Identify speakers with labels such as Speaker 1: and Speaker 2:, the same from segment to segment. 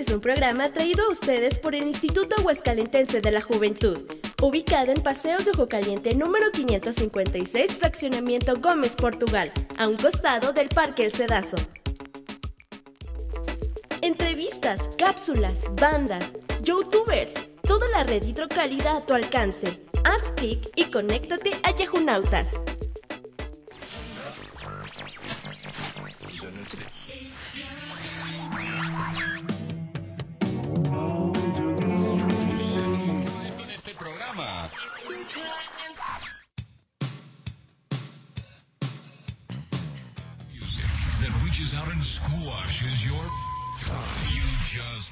Speaker 1: Es un programa traído a ustedes por el Instituto Aguascalentense de la Juventud, ubicado en Paseos de Ojo Caliente número 556, Fraccionamiento Gómez, Portugal, a un costado del Parque El Cedazo. Entrevistas, cápsulas, bandas, youtubers, toda la red hidrocálida a tu alcance. Haz clic y conéctate a Yahunautas.
Speaker 2: Reaches out and squashes your. You just.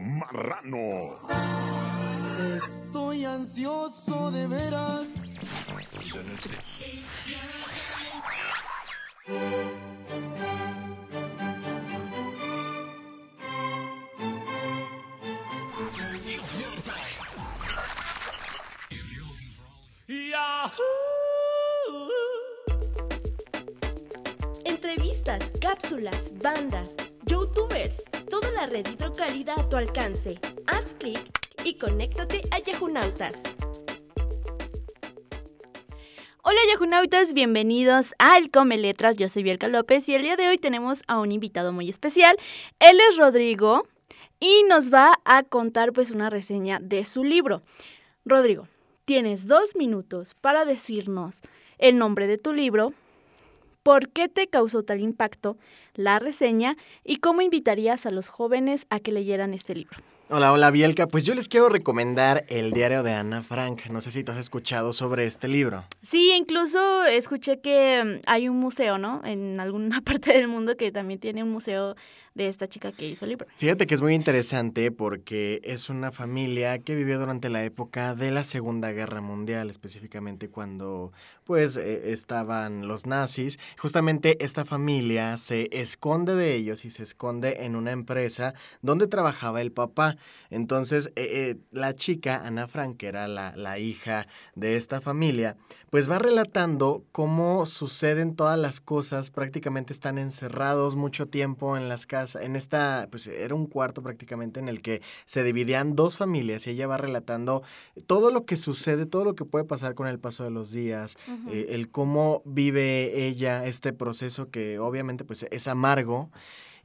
Speaker 3: Marrano.
Speaker 4: Estoy ansioso de veras.
Speaker 1: Cápsulas, bandas, youtubers, toda la red hidrocálida a tu alcance. Haz clic y conéctate a Yahunautas. Hola Yahunautas, bienvenidos al Come Letras, yo soy Bielka López y el día de hoy tenemos a un invitado muy especial. Él es Rodrigo y nos va a contar pues una reseña de su libro. Rodrigo, tienes dos minutos para decirnos el nombre de tu libro, por qué te causó tal impacto la reseña y cómo invitarías a los jóvenes a que leyeran este libro.
Speaker 5: Hola, hola Bielka. Pues yo les quiero recomendar el diario de Ana Frank. No sé si tú has escuchado sobre este libro.
Speaker 1: Sí, incluso escuché que mm, hay un museo, ¿no? En alguna parte del mundo que también tiene un museo de esta chica que hizo el libro.
Speaker 5: Fíjate que es muy interesante porque es una familia que vivió durante la época de la Segunda Guerra Mundial, específicamente cuando pues eh, estaban los nazis. Justamente esta familia se esconde de ellos y se esconde en una empresa donde trabajaba el papá. Entonces, eh, eh, la chica, Ana Frank, que era la, la hija de esta familia, pues va relatando cómo suceden todas las cosas, prácticamente están encerrados mucho tiempo en las casas, en esta, pues era un cuarto prácticamente en el que se dividían dos familias y ella va relatando todo lo que sucede, todo lo que puede pasar con el paso de los días, eh, el cómo vive ella este proceso que obviamente pues es amargo.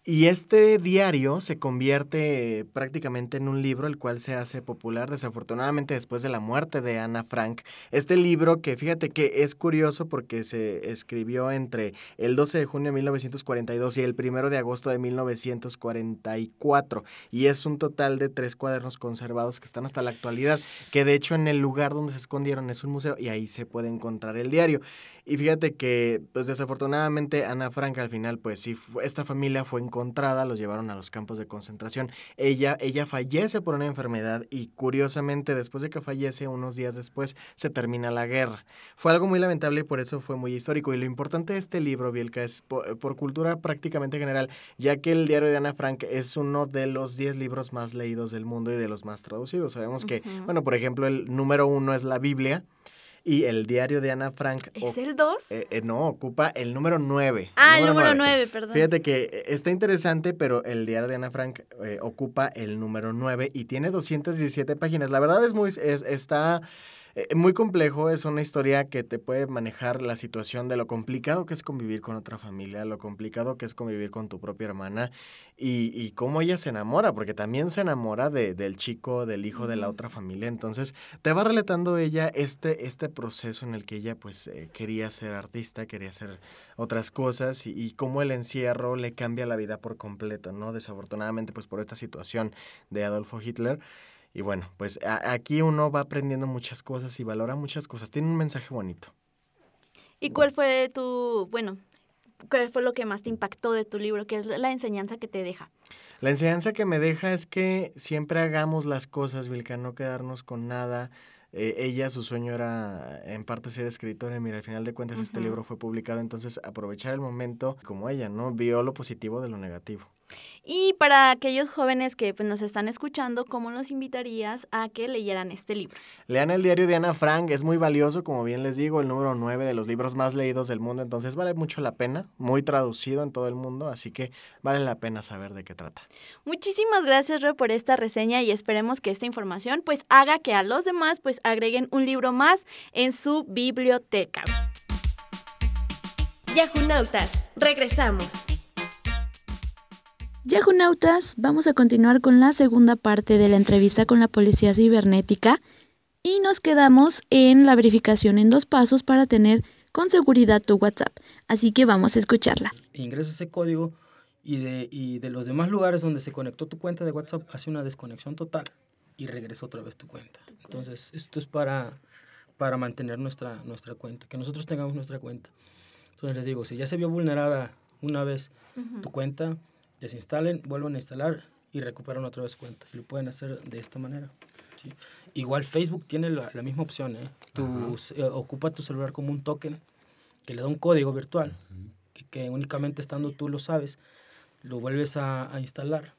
Speaker 5: Y este diario se convierte prácticamente en un libro, el cual se hace popular desafortunadamente después de la muerte de Ana Frank. Este libro que fíjate que es curioso porque se escribió entre el 12 de junio de 1942 y el 1 de agosto de 1944. Y es un total de tres cuadernos conservados que están hasta la actualidad, que de hecho en el lugar donde se escondieron es un museo y ahí se puede encontrar el diario. Y fíjate que, pues desafortunadamente, Ana Frank al final, pues sí, esta familia fue encontrada, los llevaron a los campos de concentración. Ella, ella fallece por una enfermedad y curiosamente, después de que fallece, unos días después, se termina la guerra. Fue algo muy lamentable y por eso fue muy histórico. Y lo importante de este libro, Bielka, es por, por cultura prácticamente general, ya que el diario de Ana Frank es uno de los 10 libros más leídos del mundo y de los más traducidos. Sabemos que, bueno, por ejemplo, el número uno es la Biblia. Y el diario de Ana Frank
Speaker 1: ¿Es el 2?
Speaker 5: eh, eh, no, ocupa el número 9.
Speaker 1: ah, el número 9, perdón.
Speaker 5: Fíjate que eh, está interesante, pero el diario de Ana Frank eh, ocupa el número 9 y tiene 217 páginas. La verdad es muy, es, está eh, muy complejo, es una historia que te puede manejar la situación de lo complicado que es convivir con otra familia, lo complicado que es convivir con tu propia hermana y, y cómo ella se enamora, porque también se enamora de, del chico, del hijo de la otra familia. Entonces, te va relatando ella este, este proceso en el que ella pues eh, quería ser artista, quería hacer otras cosas y, y cómo el encierro le cambia la vida por completo, ¿no? Desafortunadamente pues por esta situación de Adolfo Hitler. Y bueno, pues a- aquí uno va aprendiendo muchas cosas y valora muchas cosas. Tiene un mensaje bonito.
Speaker 1: ¿Y cuál fue tu, bueno, qué fue lo que más te impactó de tu libro? ¿Qué es la enseñanza que te deja?
Speaker 5: La enseñanza que me deja es que siempre hagamos las cosas, Vilca, no quedarnos con nada. Eh, ella, su sueño era en parte ser escritora y mira, al final de cuentas este libro fue publicado, entonces aprovechar el momento como ella, ¿no? Vio lo positivo de lo negativo.
Speaker 6: Y para aquellos jóvenes que pues, nos están escuchando, ¿cómo los invitarías a que leyeran este libro?
Speaker 5: Lean el diario de Ana Frank, es muy valioso, como bien les digo, el número 9 de los libros más leídos del mundo, entonces vale mucho la pena, muy traducido en todo el mundo, así que vale la pena saber de qué trata.
Speaker 6: Muchísimas gracias, Ro, por esta reseña y esperemos que esta información pues haga que a los demás pues agreguen un libro más en su biblioteca.
Speaker 1: Yahunautas, regresamos.
Speaker 6: Yahunautas, vamos a continuar con la segunda parte de la entrevista con la Policía Cibernética y nos quedamos en la verificación en dos pasos para tener con seguridad tu WhatsApp. Así que vamos a escucharla.
Speaker 7: Ingresa ese código y de, y de los demás lugares donde se conectó tu cuenta de WhatsApp hace una desconexión total y regresa otra vez tu cuenta. Entonces, esto es para, para mantener nuestra, nuestra cuenta, que nosotros tengamos nuestra cuenta. Entonces les digo, si ya se vio vulnerada una vez tu cuenta, desinstalen, vuelvan a instalar y recuperan otra vez cuenta. Y lo pueden hacer de esta manera. ¿sí? Igual Facebook tiene la, la misma opción. ¿eh? Tu, eh, ocupa tu celular como un token que le da un código virtual que, que únicamente estando tú lo sabes. Lo vuelves a, a instalar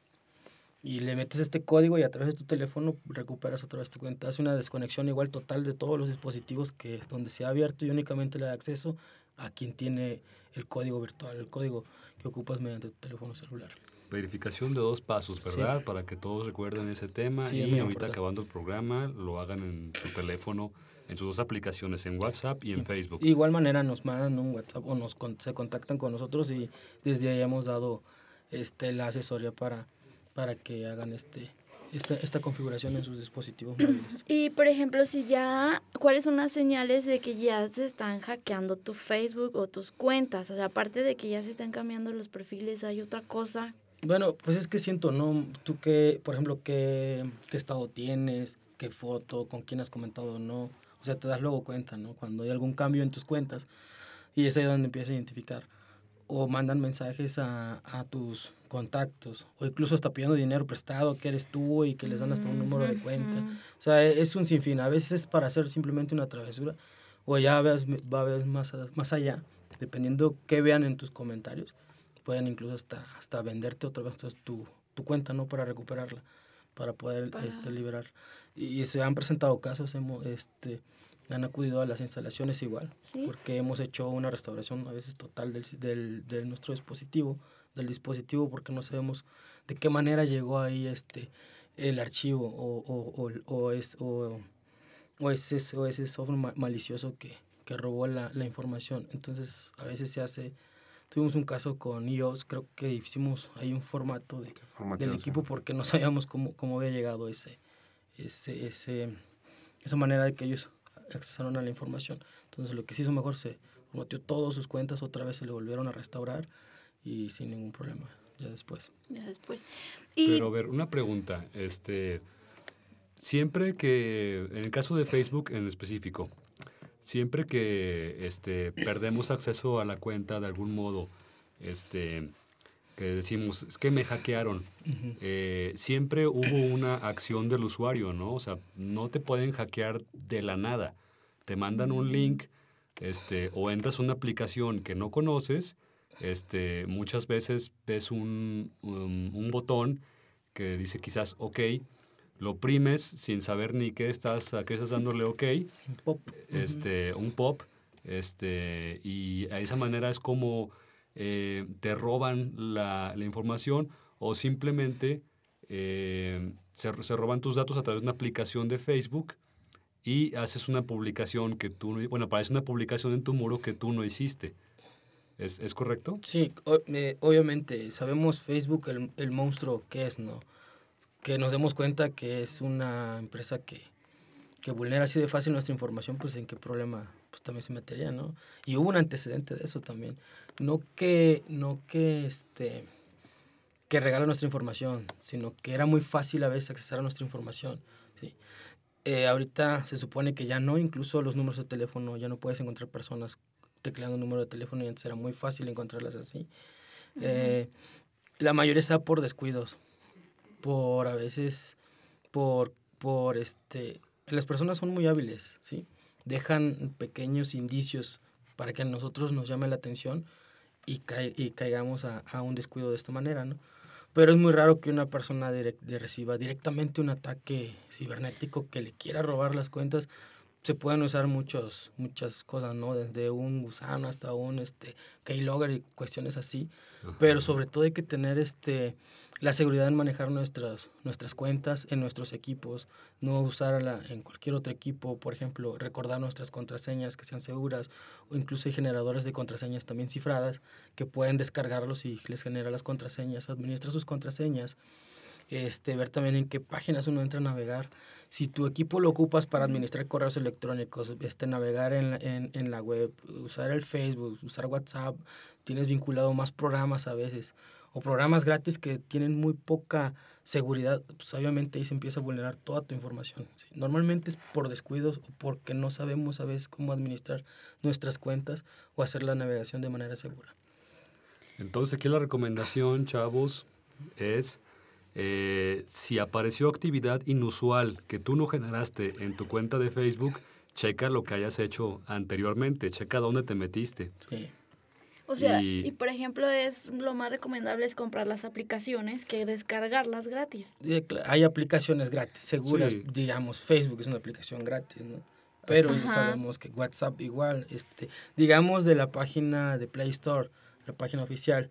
Speaker 7: y le metes este código y a través de tu teléfono recuperas otra vez tu cuenta. Hace una desconexión igual total de todos los dispositivos que donde se ha abierto y únicamente le da acceso a quien tiene el código virtual, el código que ocupas mediante tu teléfono celular.
Speaker 8: Verificación de dos pasos, ¿verdad? Para que todos recuerden ese tema
Speaker 7: Sí,
Speaker 8: y ahorita
Speaker 7: importante.
Speaker 8: acabando el programa lo hagan en su teléfono, en sus dos aplicaciones, en WhatsApp y en Facebook.
Speaker 7: De igual manera nos mandan un WhatsApp o nos con- se contactan con nosotros y desde ahí hemos dado este, la asesoría para, para que hagan este, esta, esta configuración en sus dispositivos móviles.
Speaker 6: Y por ejemplo, si ya, ¿cuáles son las señales de que ya se están hackeando tu Facebook o tus cuentas? O sea, aparte de que ya se están cambiando los perfiles, ¿hay otra cosa?
Speaker 7: Bueno, pues es que siento, ¿no? Tú qué, por ejemplo, qué, qué estado tienes, qué foto, con quién has comentado o no. O sea, te das luego cuenta, ¿no? Cuando hay algún cambio en tus cuentas y es ahí donde empiezas a identificar. O mandan mensajes a, a tus contactos o incluso hasta pidiendo dinero prestado que eres tú y que les dan hasta un número de cuenta. O sea, e- es un sinfín. A veces es para hacer simplemente una travesura o ya veas, va a ver más, más allá, dependiendo qué vean en tus comentarios pueden incluso hasta, hasta venderte otra vez tu, tu cuenta, ¿no? Para recuperarla, para poder este, liberar. Y, y se han presentado casos, hemos, este, han acudido a las instalaciones igual,
Speaker 6: Sí.
Speaker 7: porque hemos hecho una restauración a veces total del, del, de nuestro dispositivo, del dispositivo, porque no sabemos de qué manera llegó ahí este, el archivo o, o, o, o es, o, o ese, o ese software ma- malicioso que, que robó la, la información. Entonces, a veces se hace Tuvimos un caso con iOS, creo que hicimos ahí un formato de, del equipo porque no sabíamos cómo, cómo había llegado ese, ese, ese, esa manera de que ellos accesaron a la información. Entonces lo que se hizo mejor se formateó todas sus cuentas, otra vez se le volvieron a restaurar y sin ningún problema ya después.
Speaker 6: Ya después. Y
Speaker 8: Pero a ver, una pregunta. Este, siempre que, en el caso de Facebook en específico, siempre que este, perdemos acceso a la cuenta de algún modo, este, que decimos, es que me hackearon, eh, siempre hubo una acción del usuario, ¿no? O sea, no te pueden hackear de la nada. Te mandan un link este, o entras a una aplicación que no conoces, este, muchas veces ves un, un, un botón que dice quizás OK, lo oprimes sin saber ni qué estás, a qué estás dándole OK,
Speaker 7: Pop.
Speaker 8: este, un pop, este, y a esa manera es como eh, te roban la, la información o simplemente eh, se, se roban tus datos a través de una aplicación de Facebook y haces una publicación que tú, no- bueno, aparece una publicación en tu muro que tú no hiciste. ¿Es, es correcto?
Speaker 7: Sí, o- eh, obviamente sabemos Facebook el, el monstruo que es, ¿no? Que nos demos cuenta que es una empresa que, que vulnera así de fácil nuestra información, pues en qué problema pues también se metería, ¿no? Y hubo un antecedente de eso también. No que, no que este que regala nuestra información, sino que era muy fácil a veces accesar a nuestra información, ¿sí? Eh, ahorita se supone que ya no, incluso los números de teléfono, ya no puedes encontrar personas tecleando un número de teléfono y antes era muy fácil encontrarlas así. Eh, la mayoría está por descuidos, por a veces, por, por este, las personas son muy hábiles, ¿sí? Dejan pequeños indicios para que a nosotros nos llame la atención y, cai- y caigamos a, a un descuido de esta manera, ¿no? pero es muy raro que una persona direct- reciba directamente un ataque cibernético que le quiera robar las cuentas. Se pueden usar muchos, muchas cosas, ¿no? Desde un gusano hasta un este, keylogger y cuestiones así. Pero sobre todo hay que tener este, la seguridad en manejar nuestras, nuestras cuentas en nuestros equipos, no usarla en cualquier otro equipo, por ejemplo, recordar nuestras contraseñas que sean seguras, o incluso hay generadores de contraseñas también cifradas que pueden descargarlos y les genera las contraseñas, administra sus contraseñas, este, ver también en qué páginas uno entra a navegar. Si tu equipo lo ocupas para administrar correos electrónicos, este, navegar en en la web, usar el Facebook, usar WhatsApp, tienes vinculado más programas a veces, o programas gratis que tienen muy poca seguridad, pues obviamente ahí se empieza a vulnerar toda tu información. ¿sí? Normalmente es por descuidos o porque no sabemos a veces cómo administrar nuestras cuentas o hacer la navegación de manera segura.
Speaker 8: Entonces aquí la recomendación, chavos, es eh, si apareció actividad inusual que tú no generaste en tu cuenta de Facebook, checa lo que hayas hecho anteriormente, checa dónde te metiste.
Speaker 7: Sí.
Speaker 6: O sea,
Speaker 8: Y-
Speaker 6: y, por ejemplo, es lo más recomendable es comprar las aplicaciones que descargarlas gratis.
Speaker 7: Eh, Hay aplicaciones gratis, seguras,
Speaker 8: Sí.
Speaker 7: digamos, Facebook es una aplicación gratis, ¿no? Pero ya
Speaker 6: Ajá.
Speaker 7: sabemos que WhatsApp igual, este, digamos de la página de Play Store, la página oficial,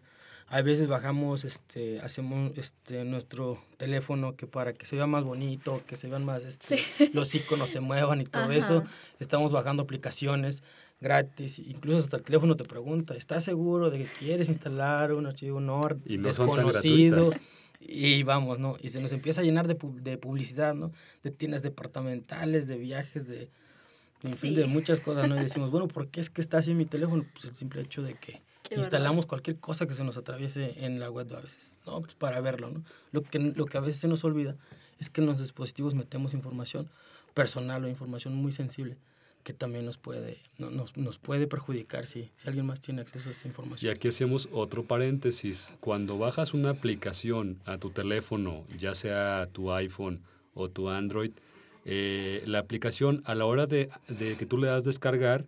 Speaker 7: a veces bajamos, este, hacemos este, nuestro teléfono que para que se vea más bonito, que se vean más, este, los iconos se muevan y todo
Speaker 6: Ajá.
Speaker 7: eso, estamos bajando aplicaciones gratis, incluso hasta el teléfono te pregunta, ¿estás seguro de que quieres instalar un archivo NOR
Speaker 8: Y no
Speaker 7: desconocido? Y vamos, ¿no? Y se nos empieza a llenar de, pu- de publicidad, ¿no? De tiendas departamentales, de viajes, de, en fin,
Speaker 6: Sí.
Speaker 7: de muchas cosas, ¿no? Y decimos, bueno, ¿por qué es que está así en mi teléfono? Pues el simple hecho de que
Speaker 6: Qué
Speaker 7: instalamos cualquier cosa que se nos atraviese en la web a veces, ¿no? Pues para verlo, ¿no? Lo que, lo que a veces se nos olvida es que en los dispositivos metemos información personal o información muy sensible que también nos puede, no- nos, nos puede perjudicar si, si alguien más tiene acceso a esa
Speaker 8: Y
Speaker 7: información.
Speaker 8: aquí hacemos otro paréntesis. Cuando bajas una aplicación a tu teléfono, ya sea tu iPhone o tu Android, eh, la aplicación a la hora de, de que tú le das descargar,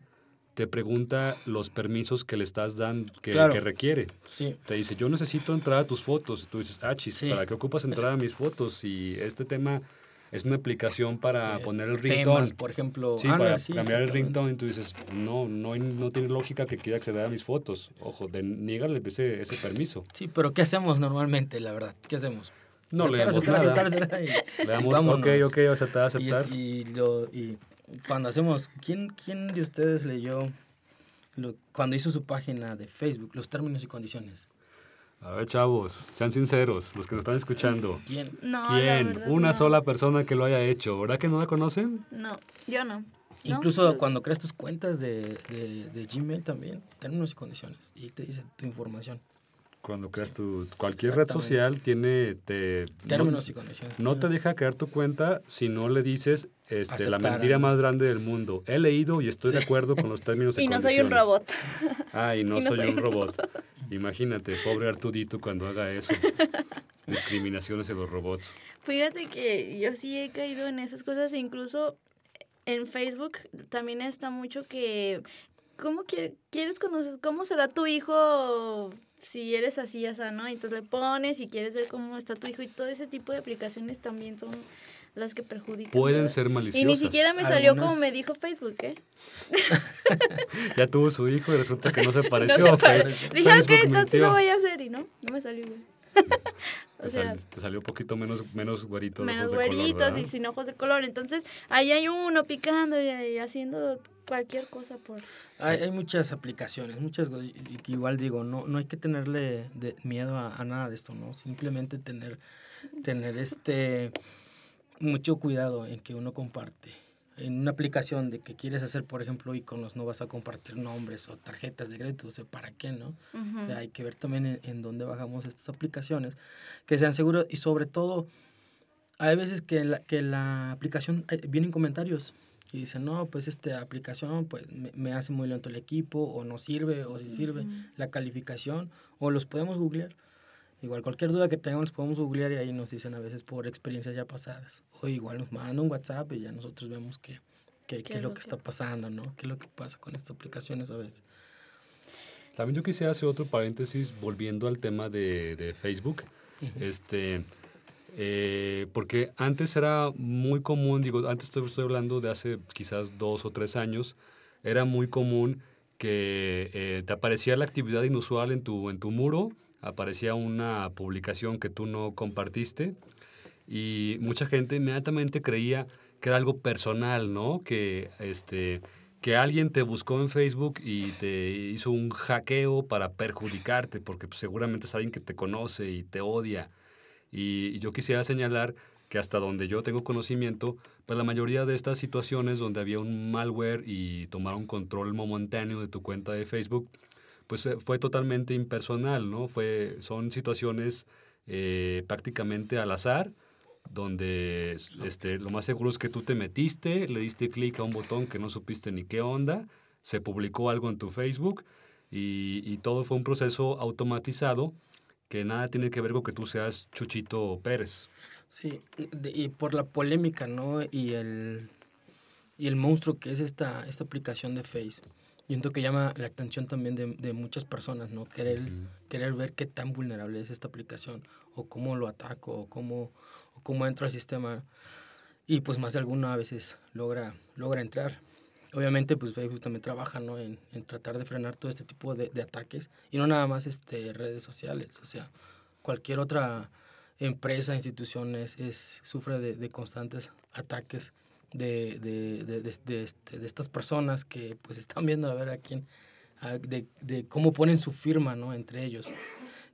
Speaker 8: te pregunta los permisos que le estás dando, que,
Speaker 7: Claro.
Speaker 8: que requiere.
Speaker 7: Sí,
Speaker 8: Te dice, yo necesito entrar a tus fotos. Y tú dices, ah, chis,
Speaker 7: Sí.
Speaker 8: ¿para qué ocupas entrar a mis fotos? Y este tema es una aplicación para
Speaker 7: eh,
Speaker 8: poner el ringtone.
Speaker 7: temas, por ejemplo.
Speaker 8: Sí,
Speaker 7: Ah,
Speaker 8: para
Speaker 7: sí,
Speaker 8: cambiar el ringtone, y tú dices, no, no, no tiene lógica que quiera acceder a mis fotos. Ojo, de, niégale ese, ese permiso.
Speaker 7: Sí, pero ¿qué hacemos normalmente, la verdad? ¿Qué hacemos?
Speaker 8: No
Speaker 7: Aceptar,
Speaker 8: leemos
Speaker 7: aceptar,
Speaker 8: nada.
Speaker 7: aceptar, y-
Speaker 8: Le damos,
Speaker 7: vámonos.
Speaker 8: ok, ok, aceptar,
Speaker 7: Y,
Speaker 8: aceptar.
Speaker 7: y lo, y cuando hacemos, ¿quién, ¿quién de ustedes leyó lo- cuando hizo su página de Facebook, los términos y condiciones?
Speaker 8: A ver, chavos, sean sinceros, los que nos están escuchando.
Speaker 7: ¿Quién?
Speaker 6: No,
Speaker 8: ¿Quién?
Speaker 6: verdad,
Speaker 8: Una
Speaker 6: no.
Speaker 8: sola persona que lo haya hecho. ¿Verdad que no la conocen?
Speaker 6: No, yo no. ¿No?
Speaker 7: Incluso cuando creas tus cuentas de, de, de Gmail también, términos y condiciones, y te dice tu información,
Speaker 8: Cuando creas tu... Cualquier red social tiene... Te,
Speaker 7: términos
Speaker 8: no,
Speaker 7: y condiciones.
Speaker 8: no te deja crear tu cuenta si no le dices este, la mentira
Speaker 7: ¿no?
Speaker 8: más grande del mundo. He leído y estoy de acuerdo con los términos y,
Speaker 6: Y no soy un
Speaker 8: condiciones.
Speaker 6: robot.
Speaker 8: Ah, y no,
Speaker 6: Y no
Speaker 8: soy,
Speaker 6: soy
Speaker 8: un
Speaker 6: un
Speaker 8: robot. Imagínate, pobre Artudito cuando haga eso. Discriminaciones de los robots.
Speaker 6: Fíjate que yo sí he caído en esas cosas, incluso en Facebook también está mucho que, ¿cómo quiere- quieres conocer, cómo será tu hijo si eres así, o sea, ¿no? Entonces le pones y quieres ver cómo está tu hijo y todo ese tipo de aplicaciones también son las que perjudican.
Speaker 8: Pueden
Speaker 6: ¿verdad?
Speaker 8: ser
Speaker 6: Y
Speaker 8: maliciosas.
Speaker 6: ni siquiera me salió
Speaker 7: Algunas-
Speaker 6: como me dijo Facebook, ¿eh?
Speaker 8: Ya tuvo su hijo y resulta que no se
Speaker 6: No
Speaker 8: pareció.
Speaker 6: se
Speaker 8: ok.
Speaker 6: pare- Dije, ok, entonces lo voy a hacer y no, no me salió igual. o
Speaker 8: Te,
Speaker 6: sea,
Speaker 8: sal- te salió un poquito menos, menos güerito. de
Speaker 6: menos
Speaker 8: ¿verdad?
Speaker 6: y sin ojos de color. Entonces, ahí hay uno picando y, y haciendo cualquier cosa por...
Speaker 7: Hay, hay muchas aplicaciones, muchas y igual digo, no, no hay que tenerle de- miedo a, a nada de esto, ¿no? Simplemente tener, tener este mucho cuidado en que uno comparte. En una aplicación de que quieres hacer, por ejemplo, iconos, no vas a compartir nombres o tarjetas de crédito, o sea, ¿para qué, no? O sea, hay que ver también en, en dónde bajamos estas aplicaciones, que sean seguras y sobre todo, hay veces que la, que la aplicación, eh, vienen comentarios y dicen, no, pues esta aplicación pues me, me hace muy lento el equipo o no sirve o si sirve la calificación o los podemos googlear. Igual cualquier duda que tengamos los podemos googlear y ahí nos dicen a veces por experiencias ya pasadas. O igual nos mandan un WhatsApp y ya nosotros vemos qué, qué, qué es lo que está pasando, ¿no? ¿Qué es lo que pasa con estas aplicaciones a veces?
Speaker 8: También yo quisiera hacer otro paréntesis volviendo al tema de, de Facebook. Este, eh, porque antes era muy común, digo, antes estoy, estoy hablando de hace quizás dos o tres años, era muy común que eh, te aparecía la actividad inusual en tu, en tu muro, aparecía una publicación que tú no compartiste y mucha gente inmediatamente creía que era algo personal, ¿no? Que, este, que alguien te buscó en Facebook y te hizo un hackeo para perjudicarte, porque pues, seguramente es alguien que te conoce y te odia. Y, yo quisiera señalar que hasta donde yo tengo conocimiento, pues la mayoría de estas situaciones donde había un malware y tomaron control momentáneo de tu cuenta de Facebook, pues eh, fue totalmente impersonal, ¿no? Fue, son situaciones eh, prácticamente al azar, donde este, lo más seguro es que tú te metiste, le diste clic a un botón que no supiste ni qué onda, se publicó algo en tu Facebook y, y todo fue un proceso automatizado que nada tiene que ver con que tú seas Chuchito Pérez.
Speaker 7: Sí, y por la polémica, ¿no? Y el, y el monstruo que es esta, esta aplicación de Face. Yo siento que llama la atención también de, de muchas personas, ¿no? Querer, querer ver qué tan vulnerable es esta aplicación, o cómo lo ataco, o cómo, o cómo entro al sistema. Y pues más de alguna a veces logra, logra entrar. Obviamente, pues Facebook también trabaja, ¿no? En, en tratar de frenar todo este tipo de, de ataques. Y no nada más este, redes sociales, o sea, cualquier otra empresa, instituciones, es, sufre de, de constantes ataques de, de, de, de- de este, de estas personas que pues están viendo a ver a quién, a- de, de cómo ponen su firma, ¿no? Entre ellos.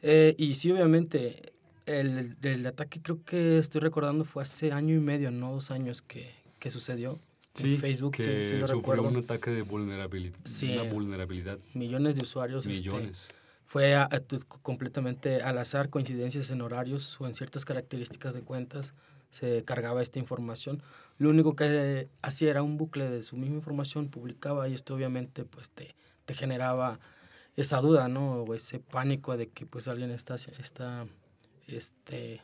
Speaker 7: Eh, y sí, obviamente, el, el ataque creo que estoy recordando fue hace año y medio, no dos años que, que sucedió.
Speaker 8: Sí,
Speaker 7: en Facebook,
Speaker 8: que
Speaker 7: sí, sí lo
Speaker 8: sufrió
Speaker 7: recuerdo.
Speaker 8: un ataque de vulnerabilidad.
Speaker 7: Sí.
Speaker 8: Una vulnerabilidad.
Speaker 7: Millones de usuarios. este,
Speaker 8: Millones.
Speaker 7: fue a- a completamente al azar, coincidencias en horarios o en ciertas características de cuentas se cargaba esta información. Lo único que hacía era un bucle de su misma información, publicaba y esto obviamente pues te, te generaba esa duda, ¿no? O ese pánico de que pues alguien está, está este,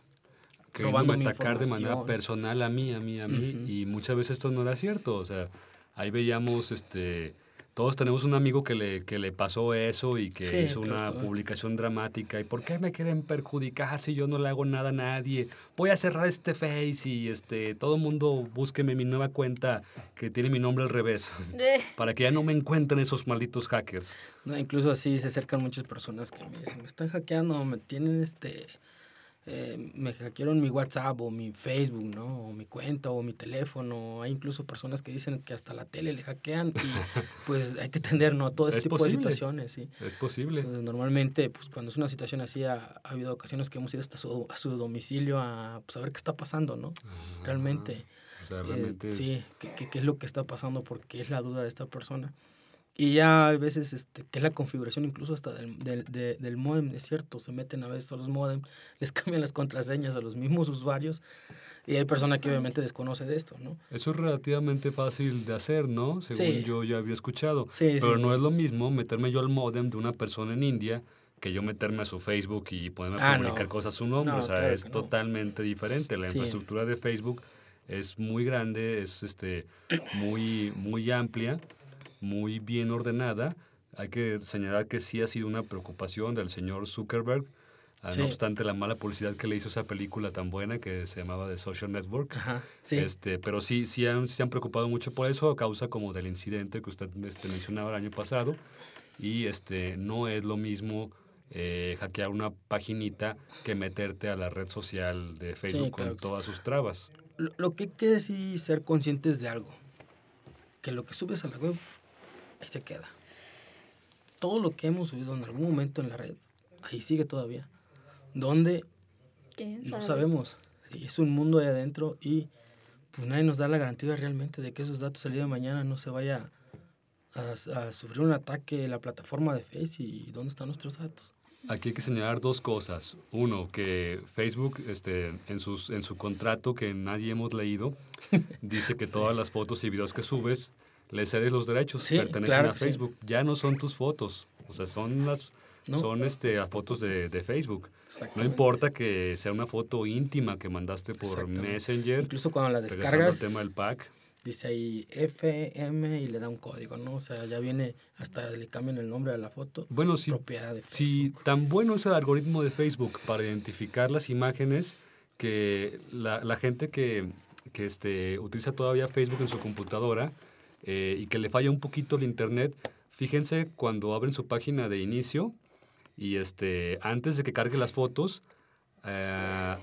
Speaker 7: robando mi
Speaker 8: atacar de manera personal a mí, a mí, a mí,
Speaker 7: Ujú.
Speaker 8: y muchas veces esto no era cierto, o sea, ahí veíamos, este, todos tenemos un amigo que le, que le pasó eso y que
Speaker 7: Sí,
Speaker 8: hizo una publicación dramática, ¿y por qué me quieren perjudicar si yo no le hago nada a nadie? Voy a cerrar este Face y, este, todo el mundo búsqueme mi nueva cuenta que tiene mi nombre al revés,
Speaker 6: Eh,
Speaker 8: para que ya no me encuentren esos malditos hackers.
Speaker 7: No, incluso así se acercan muchas personas que me dicen, me están hackeando, me tienen este, eh, me hackearon mi WhatsApp o mi Facebook, ¿no? O mi cuenta o mi teléfono. Hay incluso personas que dicen que hasta la tele le hackean y pues hay que atender, ¿no? Todo
Speaker 8: Es
Speaker 7: este tipo
Speaker 8: posible.
Speaker 7: de situaciones, sí.
Speaker 8: Es posible.
Speaker 7: Entonces, normalmente, pues cuando es una situación así, ha, ha habido ocasiones que hemos ido hasta su, a su domicilio a pues, a ver qué está pasando, ¿no? Realmente.
Speaker 8: O sea,
Speaker 7: Eh,
Speaker 8: realmente...
Speaker 7: sí, ¿qué, qué, qué es lo que está pasando? Porque es la duda de esta persona. Y ya a veces, este, que es la configuración incluso hasta del, del, de- del modem, es cierto, se meten a veces a los modem, les cambian las contraseñas a los mismos usuarios y hay personas que obviamente desconoce de esto, ¿no?
Speaker 8: Eso es relativamente fácil de hacer, ¿no? Según
Speaker 7: Sí.
Speaker 8: yo ya había escuchado.
Speaker 7: Sí,
Speaker 8: Pero
Speaker 7: sí.
Speaker 8: no es lo mismo meterme yo al modem de una persona en India que yo meterme a su Facebook y ponerme a
Speaker 7: Ah,
Speaker 8: publicar
Speaker 7: no.
Speaker 8: cosas a su nombre.
Speaker 7: No,
Speaker 8: o sea,
Speaker 7: claro
Speaker 8: es
Speaker 7: no.
Speaker 8: totalmente diferente. La infraestructura de Facebook es muy grande, es este muy, muy amplia, muy bien ordenada. Hay que señalar que sí ha sido una preocupación del señor Zuckerberg. ah,
Speaker 7: Sí.
Speaker 8: No obstante la mala publicidad que le hizo esa película tan buena que se llamaba The Social Network.
Speaker 7: Ajá, sí.
Speaker 8: Este, pero sí, sí han, se han preocupado mucho por eso a causa como del incidente que usted este, mencionaba el año pasado. Y este, no es lo mismo eh, hackear una paginita que meterte a la red social de Facebook
Speaker 7: claro
Speaker 8: con todas sus trabas.
Speaker 7: Lo, lo que hay que sí ser conscientes de algo, que lo que subes a la web, ahí se queda. Todo lo que hemos subido en algún momento en la red, ahí sigue todavía. ¿Dónde?
Speaker 6: ¿quién
Speaker 7: No
Speaker 6: sabe?
Speaker 7: sabemos. Sí, es un mundo ahí adentro y pues nadie nos da la garantía realmente de que esos datos el día de mañana no se vaya a, a sufrir un ataque la plataforma de Face y dónde están nuestros datos.
Speaker 8: Aquí hay que señalar dos cosas. Uno, que Facebook, este, en, sus, en su contrato que nadie hemos leído, dice que todas las fotos y videos que subes, le cedes los derechos,
Speaker 7: Sí,
Speaker 8: pertenecen
Speaker 7: claro
Speaker 8: a
Speaker 7: sí.
Speaker 8: Facebook. Ya no son tus fotos, o sea, son las
Speaker 7: No.
Speaker 8: son este, las fotos de, de Facebook. No importa que sea una foto íntima que mandaste por. Messenger,
Speaker 7: Incluso cuando la descargas,
Speaker 8: al tema del pack.
Speaker 7: dice ahí FM y le da un código, ¿no? O sea, ya viene, hasta le cambian el nombre a la foto.
Speaker 8: Bueno, si, si tan bueno es el algoritmo de Facebook para identificar las imágenes que la, la gente que, que este, utiliza todavía Facebook en su computadora eh, y que le falla un poquito el internet, fíjense cuando abren su página de inicio y este, antes de que cargue las fotos, eh,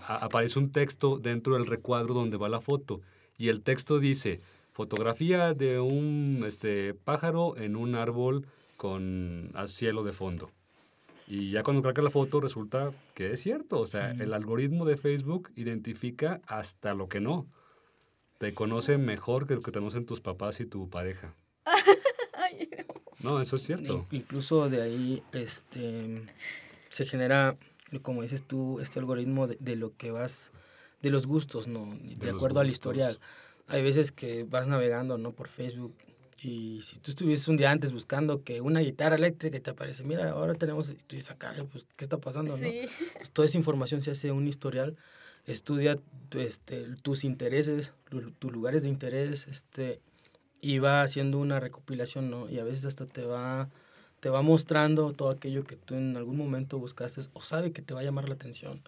Speaker 8: a- aparece un texto dentro del recuadro donde va la foto y el texto dice fotografía de un este, pájaro en un árbol con cielo de fondo. Y ya cuando carga la foto resulta que es cierto. O sea, el algoritmo de Facebook identifica hasta lo que no. Te conoce mejor que lo que te conocen tus papás y tu pareja. No, eso es cierto.
Speaker 7: In- Incluso de ahí este, se genera, como dices tú, este algoritmo de, de lo que vas, de los gustos, ¿no? De,
Speaker 8: los
Speaker 7: acuerdo al historial. Hay veces que vas navegando, ¿no? Por Facebook y si tú estuvieses un día antes buscando que una guitarra eléctrica y te aparece, mira, ahora tenemos, y tú dices, "Ah, pues, ¿qué está pasando, no?
Speaker 6: Sí.
Speaker 7: Pues, toda esa información se hace un historial, estudia tu- este, tus intereses, tus lugares de interés, este, y va haciendo una recopilación, ¿no? Y a veces hasta te va, te va mostrando todo aquello que tú en algún momento buscaste o sabe que te va a llamar la atención.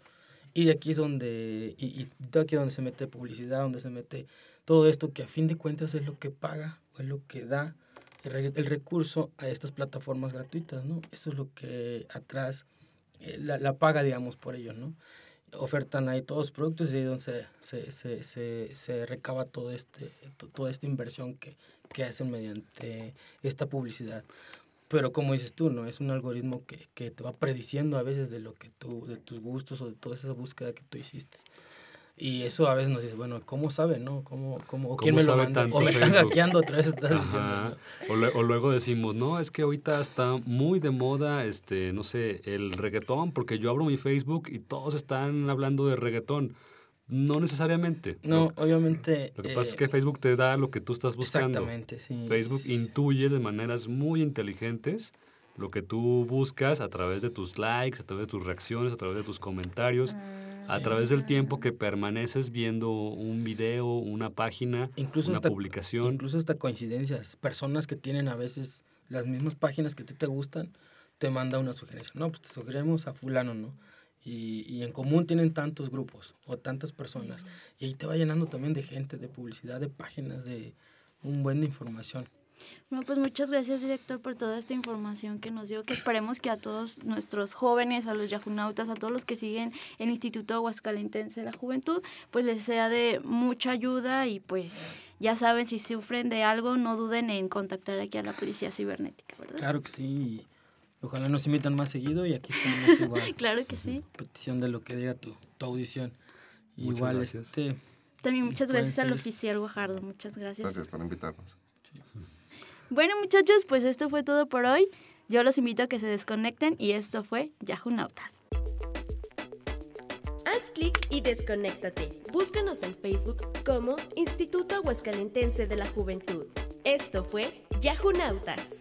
Speaker 7: Y de aquí es donde, y, y de aquí donde se mete publicidad, donde se mete todo esto que a fin de cuentas es lo que paga o es lo que da el recurso a estas plataformas gratuitas, ¿no? Eso es lo que atrás, eh, la, la paga, digamos, por ellos, ¿no? Ofertan ahí todos los productos y ahí donde se, se, se, se, se recaba todo este, to- toda esta inversión que, que hacen mediante esta publicidad. Pero como dices tú, ¿no? Es un algoritmo que, que te va prediciendo a veces de lo que tú, de tus gustos o de toda esa búsqueda que tú hiciste. Y eso a veces nos dice, bueno, ¿cómo sabe, no? ¿Cómo, cómo, o quién
Speaker 8: ¿Cómo
Speaker 7: me lo
Speaker 8: tanto
Speaker 7: O me están hackeando otra vez, estás diciendo.
Speaker 8: O, lue- o luego decimos, no, es que ahorita está muy de moda, este, no sé, el reggaetón, porque yo abro mi Facebook y todos están hablando de reggaetón. No necesariamente.
Speaker 7: No,
Speaker 8: Lo,
Speaker 7: obviamente.
Speaker 8: lo que pasa es
Speaker 7: eh,
Speaker 8: que Facebook te da lo que tú estás buscando.
Speaker 7: Exactamente, sí.
Speaker 8: Facebook
Speaker 7: Sí.
Speaker 8: intuye de maneras muy inteligentes lo que tú buscas a través de tus likes, a través de tus reacciones, a través de tus comentarios, a través del tiempo que permaneces viendo un video, una página,
Speaker 7: incluso
Speaker 8: una
Speaker 7: hasta,
Speaker 8: publicación.
Speaker 7: Incluso hasta coincidencias. Personas que tienen a veces las mismas páginas que a ti te gustan, te manda una sugerencia. No, pues te sugerimos a fulano, ¿no? Y, y en común tienen tantos grupos o tantas personas. Y ahí te va llenando también de gente, de publicidad, de páginas, de un buen de información.
Speaker 6: Bueno, pues muchas gracias, director, por toda esta información que nos dio, que esperemos que a todos nuestros jóvenes, a los yajunautas, a todos los que siguen el Instituto Aguascalentense de la Juventud, pues les sea de mucha ayuda y pues ya saben, si sufren de algo, no duden en contactar aquí a la Policía Cibernética, ¿verdad?
Speaker 7: Claro que sí. y Ojalá nos invitan más seguido y aquí estamos igual.
Speaker 6: Claro que sí.
Speaker 7: Petición de lo que diga tu, tu audición.
Speaker 8: Muchas
Speaker 7: igual,
Speaker 8: gracias.
Speaker 7: este.
Speaker 6: También muchas gracias al oficial Guajardo, muchas gracias.
Speaker 9: Gracias por invitarnos.
Speaker 6: Bueno, muchachos, pues esto fue todo por hoy. Yo los invito a que se desconecten y esto fue Yahunautas.
Speaker 1: Haz clic y desconéctate. Búscanos en Facebook como Instituto Aguascalentense de la Juventud. Esto fue Yahunautas.